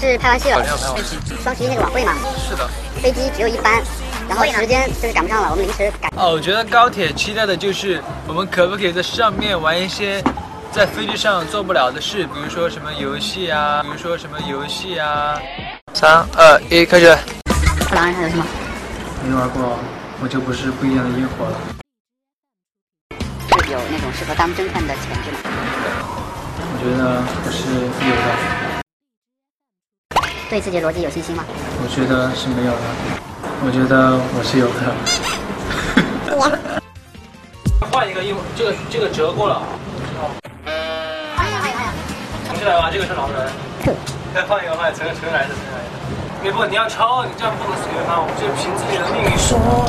是拍完戏了没有拍完。双十一那个晚会嘛，是的。飞机只有一班，然后时间就是赶不上了，我们临时改。哦，我觉得高铁期待的就是我们可不可以在上面玩一些在飞机上做不了的事，比如说什么游戏啊，比如说什么游戏啊。三二一，开始。狼人杀游戏吗？没玩过，我就不是不一样的烟火了。是有那种适合当侦探的潜质吗？我觉得不是有的。对自己的逻辑有信心吗？我觉得是没有的。我觉得我是有的。换一个，因为这个这个折过了。重新来吧，这个是狼人。再换一个，换一个，重新来的，重新来的。你不，你要抄，你这样不能随便翻，我们就凭自己的命运说。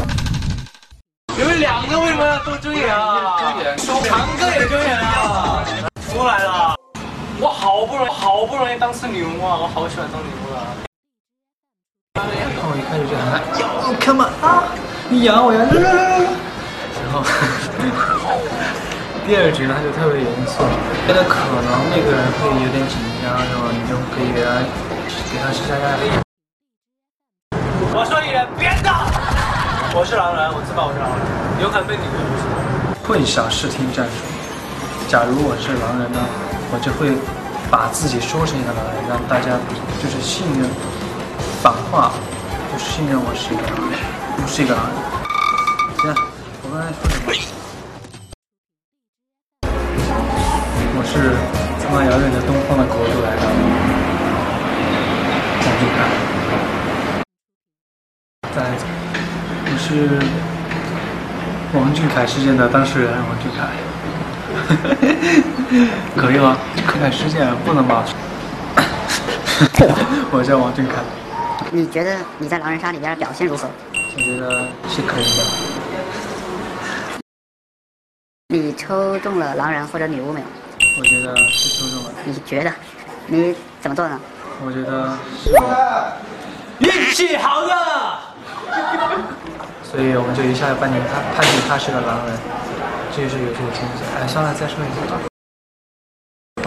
你们两个为什么要都睁眼啊？睁眼。强哥也睁眼啊！出来了。我好不容易，好不容易当次女巫啊！我好喜欢当牛了。然后我一开始就喊他，Yo come on 啊，你养我呀！然后第二局呢，他就特别严肃，觉得可能那个人会有点紧张，然后你就可以给他给他施加压力。我说一人别打！我是狼人，我自爆我是狼人，有可能被你混淆视听战术。假如我是狼人呢？我就会把自己说成一个狼人，让大家就是信任，反话就是信任我是一个狼人，不是一个狼人。行，我刚才说什么？我是从那遥远的东方的国度来的，王俊凯。再来，我是王俊凯事件的当事人，王俊凯。可以吗？看看时间不能吧？我叫王俊凯。你觉得你在狼人杀里边表现如何？我觉得是可以的。你抽中了狼人或者女巫没有？我觉得是抽中了。你觉得？你怎么做呢？我觉得是运气好的。所以我们就一下就判定他，判定他是个狼人。这也是游戏的天职。哎，上来，再说一次。总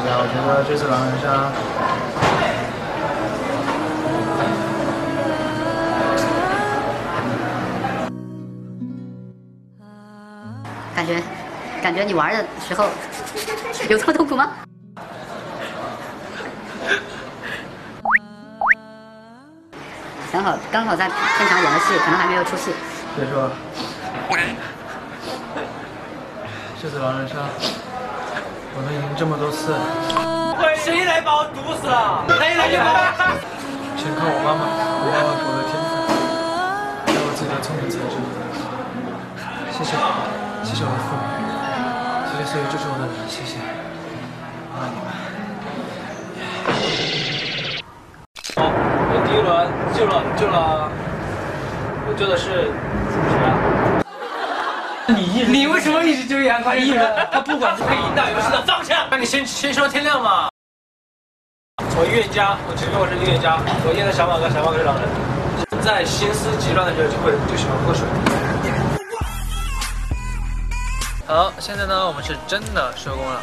结，我觉得这次狼人杀，感觉，感觉你玩的时候有这么痛苦吗？刚好刚好在现场演的戏，可能还没有出戏。别说。这次狼人杀，我能赢这么多次，谁来把我毒死啊？谁来把我？全靠我妈妈，我妈妈给我的天赋，还有我自己的聪明才智。谢谢，谢谢我的父母，谢谢所有支持我的人，谢谢，我爱你们。好，我第一轮救了，救了，我救的是谁啊？你一你为什么一直纠结安宽一人？他不管是可以引导游戏的方向。那你先先说天亮嘛。我预言家，我承认我是预言家。我现在小马哥，小马哥是狼人。在心思急乱的时候，就会就喜欢喝水。好，现在呢，我们是真的收工了。